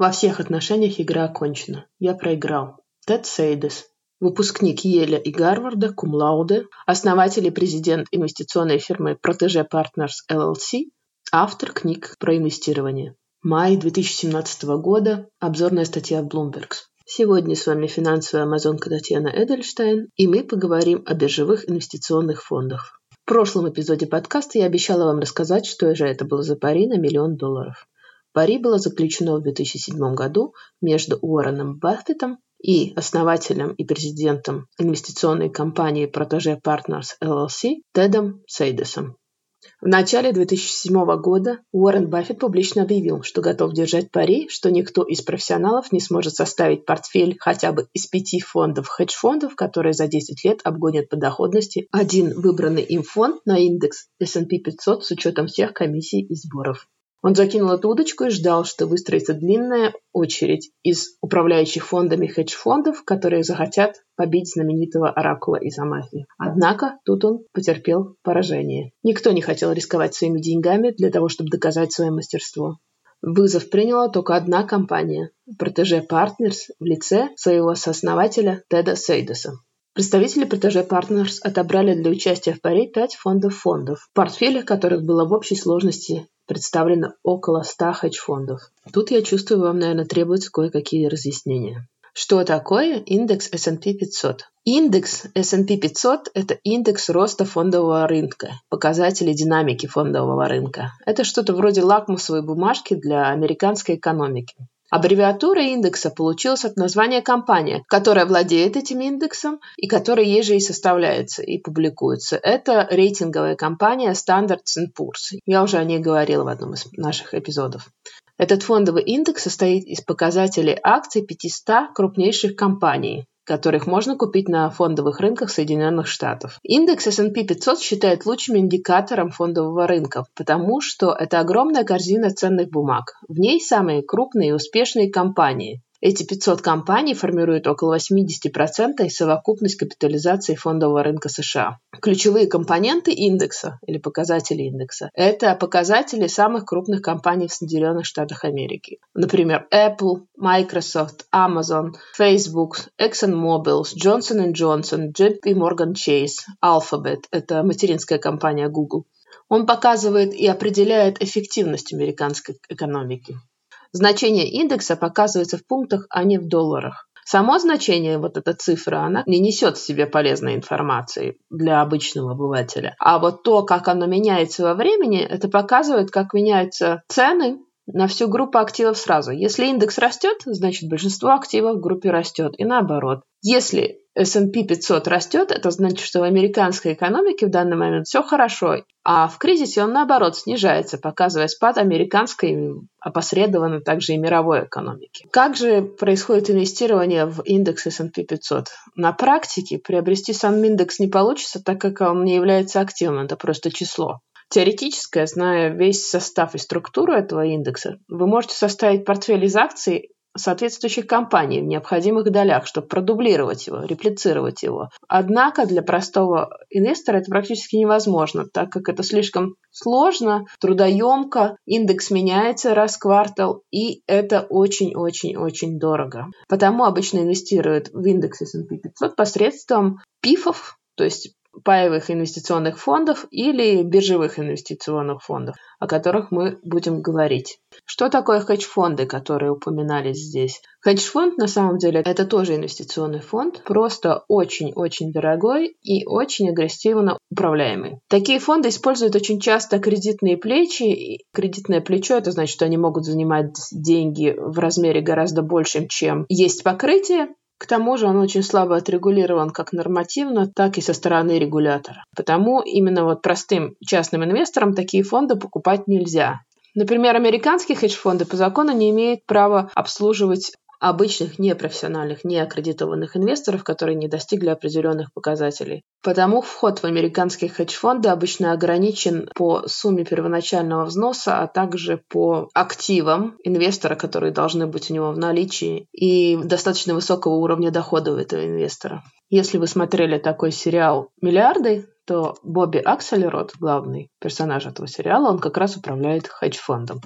Во всех отношениях игра окончена. Я проиграл. Тед Сейдес, выпускник Еля и Гарварда, кум-лауде, основатель и президент инвестиционной фирмы Protege Partners LLC, автор книг про инвестирование. Май 2017 года. Обзорная статья в Bloomberg. Сегодня с вами финансовая амазонка Татьяна Эдельштейн, и мы поговорим о биржевых инвестиционных фондах. В прошлом эпизоде подкаста я обещала вам рассказать, что же это было за пари на миллион долларов. Пари было заключено в 2007 году между Уорреном Баффетом и основателем и президентом инвестиционной компании Protege Partners LLC Тедом Сейдесом. В начале 2007 года Уоррен Баффет публично объявил, что готов держать пари, что никто из профессионалов не сможет составить портфель хотя бы из пяти фондов хедж-фондов, которые за 10 лет обгонят по доходности один выбранный им фонд на индекс S&P 500 с учетом всех комиссий и сборов. Он закинул эту удочку и ждал, что выстроится длинная очередь из управляющих фондами хедж-фондов, которые захотят побить знаменитого оракула из Амафи. Однако тут он потерпел поражение. Никто не хотел рисковать своими деньгами для того, чтобы доказать свое мастерство. Вызов приняла только одна компания – Protege Partners в лице своего сооснователя Теда Сейдеса. Представители Protege Partners отобрали для участия в паре пять фондов фондов, в портфелях которых было в общей сложности представлено около 100 хедж-фондов. Тут я чувствую, вам, наверное, требуются кое-какие разъяснения. Что такое индекс S&P 500? Индекс S&P 500 – это индекс роста фондового рынка, показатели динамики фондового рынка. Это что-то вроде лакмусовой бумажки для американской экономики. Аббревиатура индекса получилась от названия компании, которая владеет этим индексом и которая еже и составляется и публикуется. Это рейтинговая компания Standards Poor's. Я уже о ней говорила в одном из наших эпизодов. Этот фондовый индекс состоит из показателей акций 500 крупнейших компаний которых можно купить на фондовых рынках Соединенных Штатов. Индекс S&P 500 считает лучшим индикатором фондового рынка, потому что это огромная корзина ценных бумаг. В ней самые крупные и успешные компании. Эти 500 компаний формируют около 80% совокупность капитализации фондового рынка США. Ключевые компоненты индекса или показатели индекса – это показатели самых крупных компаний в Соединенных Штатах Америки. Например, Apple, Microsoft, Amazon, Facebook, ExxonMobil, Johnson Johnson, JP Morgan Chase, Alphabet – это материнская компания Google. Он показывает и определяет эффективность американской экономики. Значение индекса показывается в пунктах, а не в долларах. Само значение, вот эта цифра, она не несет в себе полезной информации для обычного обывателя. А вот то, как оно меняется во времени, это показывает, как меняются цены на всю группу активов сразу. Если индекс растет, значит большинство активов в группе растет. И наоборот. Если S&P 500 растет, это значит, что в американской экономике в данный момент все хорошо, а в кризисе он, наоборот, снижается, показывая спад американской, опосредованно также и мировой экономики. Как же происходит инвестирование в индекс S&P 500? На практике приобрести сам индекс не получится, так как он не является активом, это просто число. Теоретически, зная весь состав и структуру этого индекса, вы можете составить портфель из акций соответствующих компаний в необходимых долях, чтобы продублировать его, реплицировать его. Однако для простого инвестора это практически невозможно, так как это слишком сложно, трудоемко, индекс меняется раз в квартал, и это очень-очень-очень дорого. Потому обычно инвестируют в индекс S&P 500 посредством пифов, то есть паевых инвестиционных фондов или биржевых инвестиционных фондов, о которых мы будем говорить. Что такое хедж-фонды, которые упоминались здесь? Хедж-фонд на самом деле это тоже инвестиционный фонд, просто очень-очень дорогой и очень агрессивно управляемый. Такие фонды используют очень часто кредитные плечи. Кредитное плечо это значит, что они могут занимать деньги в размере гораздо большим, чем есть покрытие, к тому же он очень слабо отрегулирован как нормативно, так и со стороны регулятора. Потому именно вот простым частным инвесторам такие фонды покупать нельзя. Например, американские хедж-фонды по закону не имеют права обслуживать обычных непрофессиональных, неаккредитованных инвесторов, которые не достигли определенных показателей. Потому вход в американские хедж-фонды обычно ограничен по сумме первоначального взноса, а также по активам инвестора, которые должны быть у него в наличии, и достаточно высокого уровня дохода у этого инвестора. Если вы смотрели такой сериал «Миллиарды», то Бобби Акселерот, главный персонаж этого сериала, он как раз управляет хедж-фондом.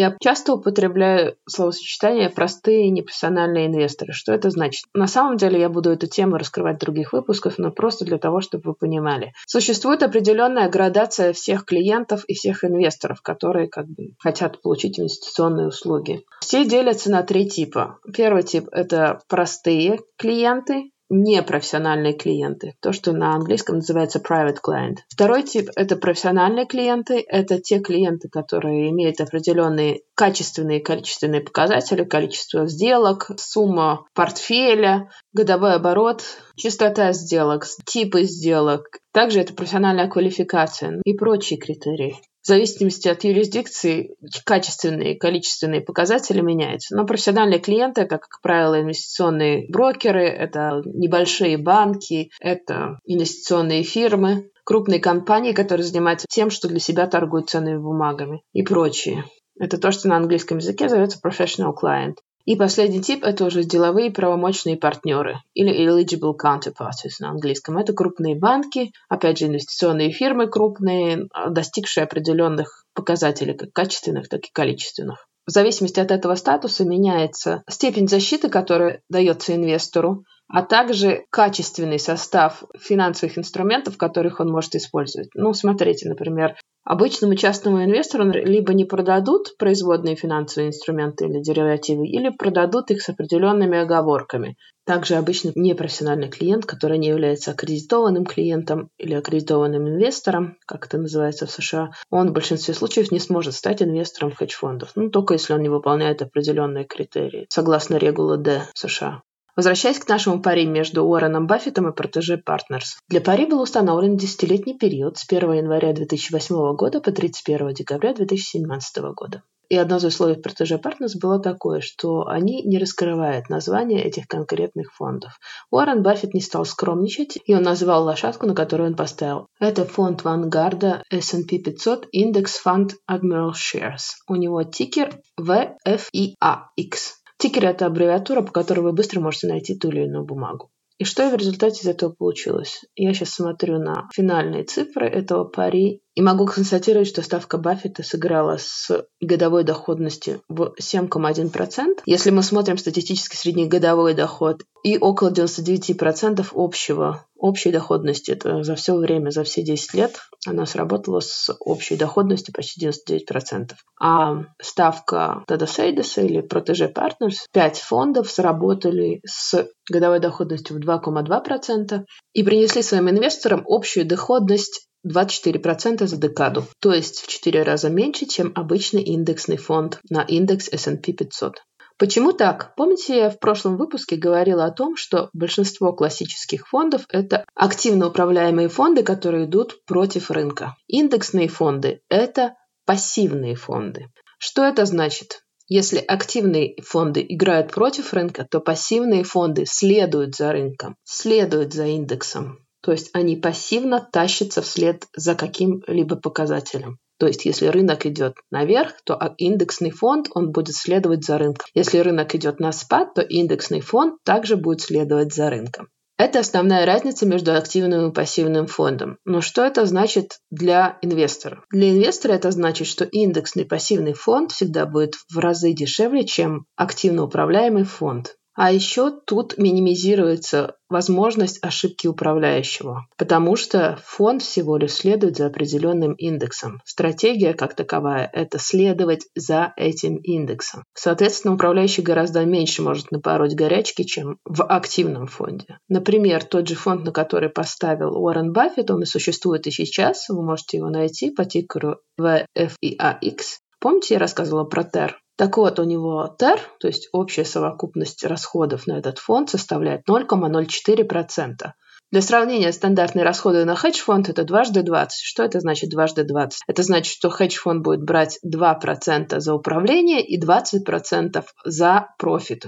Я часто употребляю словосочетание «простые непрофессиональные инвесторы». Что это значит? На самом деле я буду эту тему раскрывать в других выпусках, но просто для того, чтобы вы понимали. Существует определенная градация всех клиентов и всех инвесторов, которые как бы хотят получить инвестиционные услуги. Все делятся на три типа. Первый тип – это простые клиенты, непрофессиональные клиенты, то, что на английском называется private client. Второй тип – это профессиональные клиенты, это те клиенты, которые имеют определенные качественные и количественные показатели, количество сделок, сумма портфеля, годовой оборот, частота сделок, типы сделок. Также это профессиональная квалификация и прочие критерии. В зависимости от юрисдикции качественные и количественные показатели меняются. Но профессиональные клиенты, как, как правило, инвестиционные брокеры, это небольшие банки, это инвестиционные фирмы, крупные компании, которые занимаются тем, что для себя торгуют ценными бумагами и прочие. Это то, что на английском языке зовется professional client. И последний тип – это уже деловые правомочные партнеры или eligible counterparties на английском. Это крупные банки, опять же, инвестиционные фирмы крупные, достигшие определенных показателей, как качественных, так и количественных. В зависимости от этого статуса меняется степень защиты, которая дается инвестору, а также качественный состав финансовых инструментов, которых он может использовать. Ну, смотрите, например, обычному частному инвестору либо не продадут производные финансовые инструменты или деривативы, или продадут их с определенными оговорками. Также обычный непрофессиональный клиент, который не является аккредитованным клиентом или аккредитованным инвестором, как это называется в США, он в большинстве случаев не сможет стать инвестором хедж-фондов, ну, только если он не выполняет определенные критерии, согласно регула D США. Возвращаясь к нашему пари между Уорреном Баффетом и Протеже Partners. Для пари был установлен десятилетний период с 1 января 2008 года по 31 декабря 2017 года. И одно из условий Протеже Partners было такое, что они не раскрывают название этих конкретных фондов. Уоррен Баффет не стал скромничать, и он назвал лошадку, на которую он поставил. Это фонд Вангарда S&P 500 Index Fund Admiral Shares. У него тикер VFIAX. Тикер – это аббревиатура, по которой вы быстро можете найти ту или иную бумагу. И что в результате из этого получилось? Я сейчас смотрю на финальные цифры этого пари и могу констатировать, что ставка Баффета сыграла с годовой доходностью в 7,1%. Если мы смотрим статистический среднегодовой доход и около 99% общего, общей доходности, это за все время, за все 10 лет, она сработала с общей доходностью почти 99%. А ставка Теда Сейдеса или Protege Partners, 5 фондов сработали с годовой доходностью в 2,2% и принесли своим инвесторам общую доходность 24% за декаду, то есть в 4 раза меньше, чем обычный индексный фонд на индекс S&P 500. Почему так? Помните, я в прошлом выпуске говорила о том, что большинство классических фондов – это активно управляемые фонды, которые идут против рынка. Индексные фонды – это пассивные фонды. Что это значит? Если активные фонды играют против рынка, то пассивные фонды следуют за рынком, следуют за индексом. То есть они пассивно тащатся вслед за каким-либо показателем. То есть если рынок идет наверх, то индексный фонд он будет следовать за рынком. Если рынок идет на спад, то индексный фонд также будет следовать за рынком. Это основная разница между активным и пассивным фондом. Но что это значит для инвестора? Для инвестора это значит, что индексный пассивный фонд всегда будет в разы дешевле, чем активно управляемый фонд. А еще тут минимизируется возможность ошибки управляющего, потому что фонд всего лишь следует за определенным индексом. Стратегия как таковая – это следовать за этим индексом. Соответственно, управляющий гораздо меньше может напороть горячки, чем в активном фонде. Например, тот же фонд, на который поставил Уоррен Баффет, он и существует и сейчас, вы можете его найти по тикеру VFIAX. Помните, я рассказывала про TER? Так вот, у него ТЭР, то есть общая совокупность расходов на этот фонд, составляет 0,04%. Для сравнения, стандартные расходы на хедж-фонд – это дважды 20. Что это значит дважды 20? Это значит, что хедж-фонд будет брать 2% за управление и 20% за профит.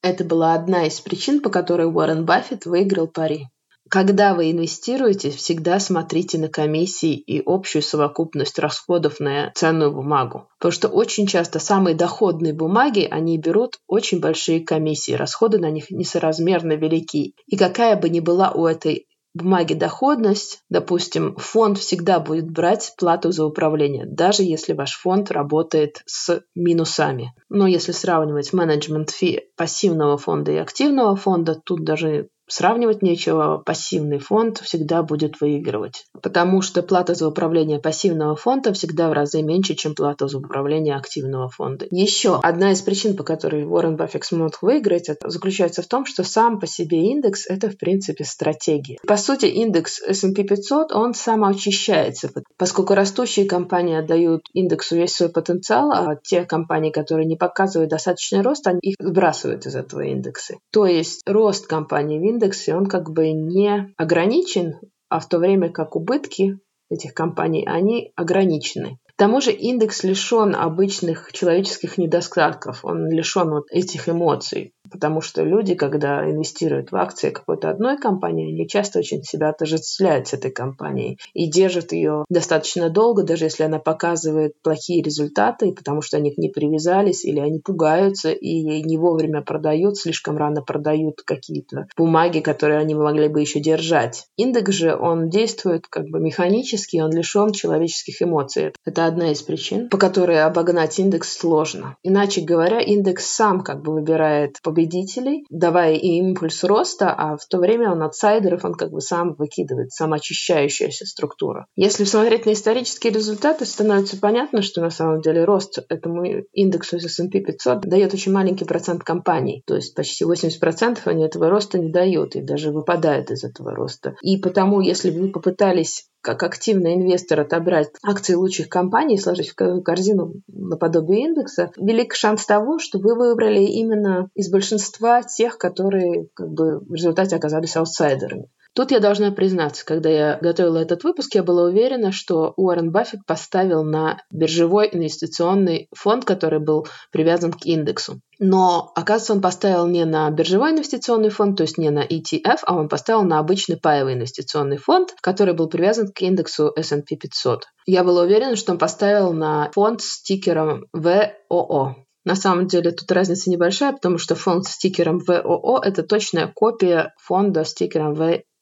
Это была одна из причин, по которой Уоррен Баффет выиграл пари. Когда вы инвестируете, всегда смотрите на комиссии и общую совокупность расходов на ценную бумагу. Потому что очень часто самые доходные бумаги, они берут очень большие комиссии, расходы на них несоразмерно велики. И какая бы ни была у этой бумаге доходность, допустим, фонд всегда будет брать плату за управление, даже если ваш фонд работает с минусами. Но если сравнивать менеджмент фи пассивного фонда и активного фонда, тут даже Сравнивать нечего, пассивный фонд всегда будет выигрывать, потому что плата за управление пассивного фонда всегда в разы меньше, чем плата за управление активного фонда. Еще одна из причин, по которой Уоррен Баффет смог выиграть, заключается в том, что сам по себе индекс – это, в принципе, стратегия. По сути, индекс S&P 500, он самоочищается, поскольку растущие компании отдают индексу весь свой потенциал, а те компании, которые не показывают достаточный рост, они их сбрасывают из этого индекса. То есть рост компании в индексе, он как бы не ограничен, а в то время как убытки этих компаний, они ограничены. К тому же индекс лишен обычных человеческих недостатков, он лишен вот этих эмоций. Потому что люди, когда инвестируют в акции какой-то одной компании, они часто очень себя отождествляют с этой компанией и держат ее достаточно долго, даже если она показывает плохие результаты, потому что они к ней привязались, или они пугаются и не вовремя продают, слишком рано продают какие-то бумаги, которые они могли бы еще держать. Индекс же, он действует как бы механически, он лишен человеческих эмоций. Это одна из причин, по которой обогнать индекс сложно. Иначе говоря, индекс сам как бы выбирает победителя победителей, давая им импульс роста, а в то время он аутсайдеров, он как бы сам выкидывает, самоочищающаяся структура. Если смотреть на исторические результаты, становится понятно, что на самом деле рост этому индексу S&P 500 дает очень маленький процент компаний, то есть почти 80% они этого роста не дают и даже выпадают из этого роста. И потому, если бы вы попытались как активный инвестор отобрать акции лучших компаний сложить в корзину наподобие индекса, велик шанс того, что вы выбрали именно из большинства тех, которые как бы в результате оказались аутсайдерами. Тут я должна признаться, когда я готовила этот выпуск, я была уверена, что Уоррен Баффет поставил на биржевой инвестиционный фонд, который был привязан к индексу. Но, оказывается, он поставил не на биржевой инвестиционный фонд, то есть не на ETF, а он поставил на обычный паевый инвестиционный фонд, который был привязан к индексу S&P 500. Я была уверена, что он поставил на фонд с тикером VOO. На самом деле тут разница небольшая, потому что фонд с стикером ВОО – это точная копия фонда с стикером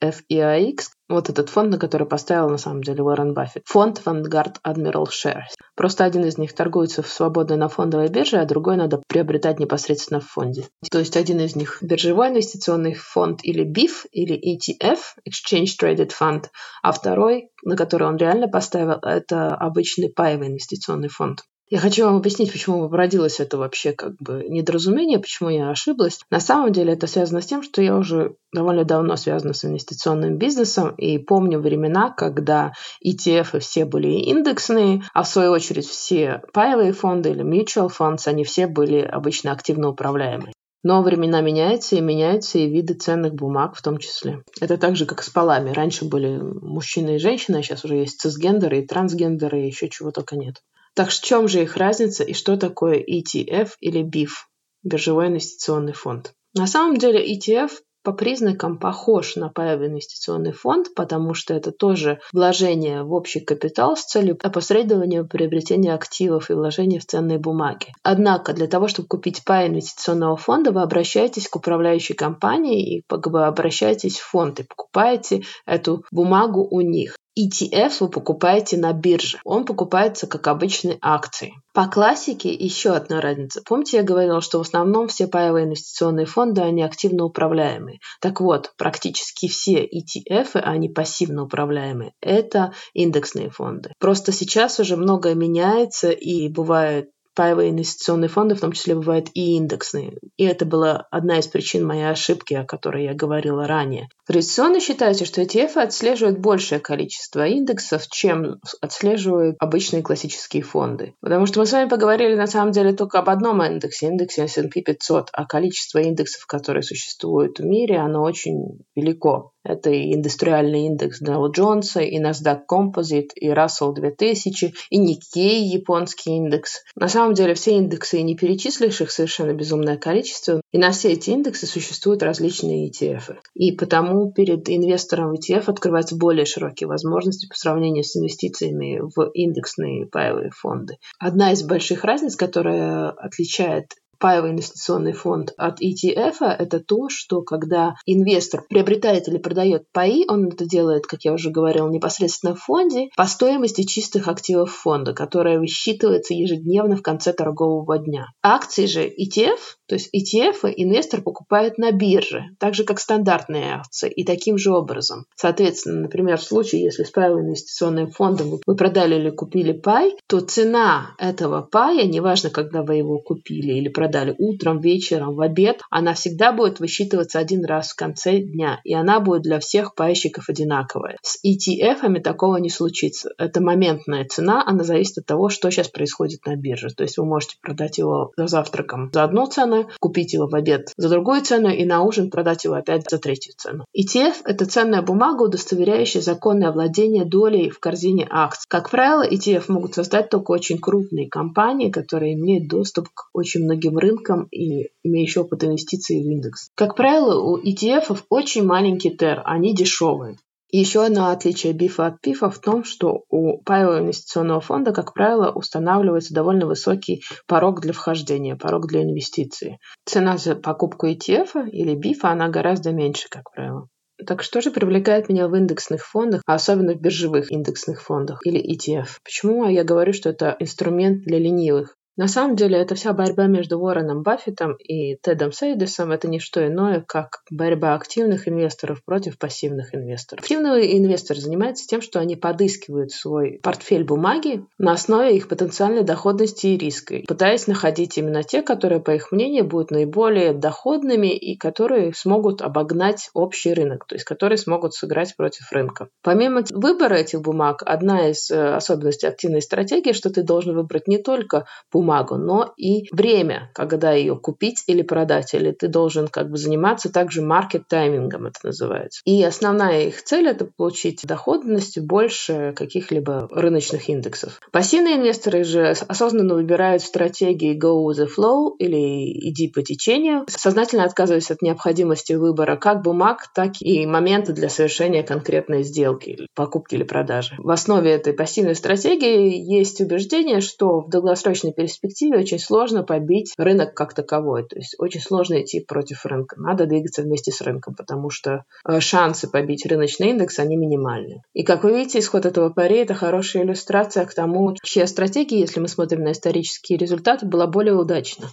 FEIX, вот этот фонд, на который поставил на самом деле Уоррен Баффет. Фонд Vanguard Admiral Shares. Просто один из них торгуется свободно на фондовой бирже, а другой надо приобретать непосредственно в фонде. То есть один из них биржевой инвестиционный фонд или BIF, или ETF, Exchange Traded Fund, а второй, на который он реально поставил, это обычный паевый инвестиционный фонд. Я хочу вам объяснить, почему породилось это вообще как бы недоразумение, почему я ошиблась. На самом деле это связано с тем, что я уже довольно давно связана с инвестиционным бизнесом и помню времена, когда ETF все были индексные, а в свою очередь все паевые фонды или mutual funds, они все были обычно активно управляемые. Но времена меняются, и меняются и виды ценных бумаг в том числе. Это так же, как с полами. Раньше были мужчины и женщины, а сейчас уже есть цисгендеры и трансгендеры, и еще чего только нет. Так в чем же их разница и что такое ETF или BIF – биржевой инвестиционный фонд? На самом деле ETF по признакам похож на паевый инвестиционный фонд, потому что это тоже вложение в общий капитал с целью опосредования приобретения активов и вложения в ценные бумаги. Однако для того, чтобы купить пай инвестиционного фонда, вы обращаетесь к управляющей компании и как бы обращаетесь в фонд и покупаете эту бумагу у них. ETF вы покупаете на бирже. Он покупается как обычные акции. По классике еще одна разница. Помните, я говорила, что в основном все паевые инвестиционные фонды, они активно управляемые. Так вот, практически все ETF, они пассивно управляемые. Это индексные фонды. Просто сейчас уже многое меняется и бывает паевые инвестиционные фонды, в том числе бывают и индексные. И это была одна из причин моей ошибки, о которой я говорила ранее. Традиционно считается, что ETF отслеживают большее количество индексов, чем отслеживают обычные классические фонды. Потому что мы с вами поговорили на самом деле только об одном индексе, индексе S&P 500, а количество индексов, которые существуют в мире, оно очень велико. Это и индустриальный индекс Dow Джонса, и NASDAQ Composite, и Russell 2000, и Nikkei, японский индекс. На самом деле все индексы и не перечислишь их совершенно безумное количество, и на все эти индексы существуют различные ETF. И потому перед инвестором в ETF открываются более широкие возможности по сравнению с инвестициями в индексные паевые фонды. Одна из больших разниц, которая отличает паевый инвестиционный фонд от ETF, это то, что когда инвестор приобретает или продает паи, он это делает, как я уже говорила, непосредственно в фонде по стоимости чистых активов фонда, которая высчитывается ежедневно в конце торгового дня. Акции же ETF, то есть ETF инвестор покупает на бирже, так же как стандартные акции, и таким же образом. Соответственно, например, в случае, если с паевым инвестиционным фондом вы продали или купили пай, то цена этого пая, неважно, когда вы его купили или продали утром, вечером, в обед, она всегда будет высчитываться один раз в конце дня, и она будет для всех пайщиков одинаковая. С ETF такого не случится. Это моментная цена, она зависит от того, что сейчас происходит на бирже. То есть вы можете продать его за завтраком за одну цену, купить его в обед за другую цену и на ужин продать его опять за третью цену. ETF – это ценная бумага, удостоверяющая законное владение долей в корзине акций. Как правило, ETF могут создать только очень крупные компании, которые имеют доступ к очень многим рынкам и имеющие опыт инвестиций в индекс. Как правило, у ETF очень маленький TER, они дешевые. Еще одно отличие БИФа от ПИФа в том, что у паевого инвестиционного фонда, как правило, устанавливается довольно высокий порог для вхождения, порог для инвестиции. Цена за покупку ETF или БИФа, она гораздо меньше, как правило. Так что же привлекает меня в индексных фондах, а особенно в биржевых индексных фондах или ETF? Почему я говорю, что это инструмент для ленивых? На самом деле, эта вся борьба между Уорреном Баффетом и Тедом Сейдисом – это не что иное, как борьба активных инвесторов против пассивных инвесторов. Активный инвестор занимается тем, что они подыскивают свой портфель бумаги на основе их потенциальной доходности и риска, пытаясь находить именно те, которые, по их мнению, будут наиболее доходными и которые смогут обогнать общий рынок, то есть которые смогут сыграть против рынка. Помимо выбора этих бумаг, одна из э, особенностей активной стратегии, что ты должен выбрать не только бумагу, бумагу, но и время, когда ее купить или продать, или ты должен как бы заниматься также маркет-таймингом, это называется. И основная их цель – это получить доходность больше каких-либо рыночных индексов. Пассивные инвесторы же осознанно выбирают стратегии go with the flow или иди по течению, сознательно отказываясь от необходимости выбора как бумаг, так и момента для совершения конкретной сделки, покупки или продажи. В основе этой пассивной стратегии есть убеждение, что в долгосрочной перспективе перспективе очень сложно побить рынок как таковой. То есть очень сложно идти против рынка. Надо двигаться вместе с рынком, потому что э, шансы побить рыночный индекс, они минимальны. И как вы видите, исход этого пари – это хорошая иллюстрация к тому, чья стратегия, если мы смотрим на исторические результаты, была более удачна.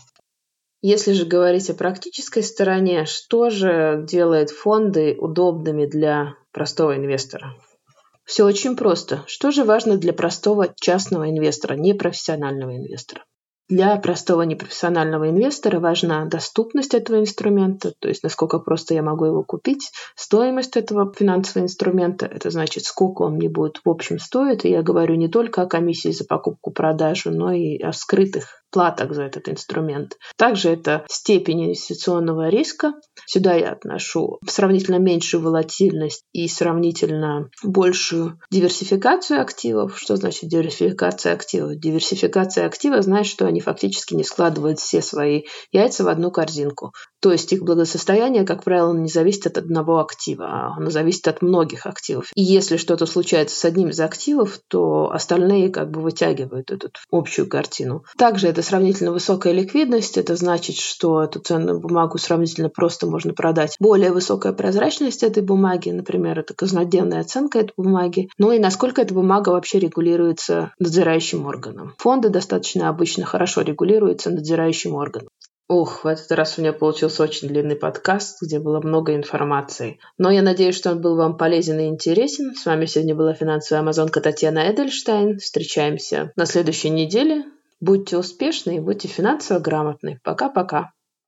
Если же говорить о практической стороне, что же делает фонды удобными для простого инвестора? Все очень просто. Что же важно для простого частного инвестора, непрофессионального инвестора? Для простого непрофессионального инвестора важна доступность этого инструмента, то есть насколько просто я могу его купить, стоимость этого финансового инструмента, это значит, сколько он мне будет в общем стоить. И я говорю не только о комиссии за покупку-продажу, но и о скрытых платах за этот инструмент. Также это степень инвестиционного риска. Сюда я отношу сравнительно меньшую волатильность и сравнительно большую диверсификацию активов. Что значит диверсификация активов? Диверсификация активов значит, что они фактически не складывают все свои яйца в одну корзинку. То есть их благосостояние, как правило, не зависит от одного актива, а оно зависит от многих активов. И если что-то случается с одним из активов, то остальные как бы вытягивают эту общую картину. Также это сравнительно высокая ликвидность. Это значит, что эту ценную бумагу сравнительно просто можно продать. Более высокая прозрачность этой бумаги, например, это казнодневная оценка этой бумаги. Ну и насколько эта бумага вообще регулируется надзирающим органом. Фонды достаточно обычно хорошо регулируются надзирающим органом. Ух, в этот раз у меня получился очень длинный подкаст, где было много информации. Но я надеюсь, что он был вам полезен и интересен. С вами сегодня была финансовая амазонка Татьяна Эдельштейн. Встречаемся на следующей неделе. Будьте успешны и будьте финансово грамотны. Пока-пока.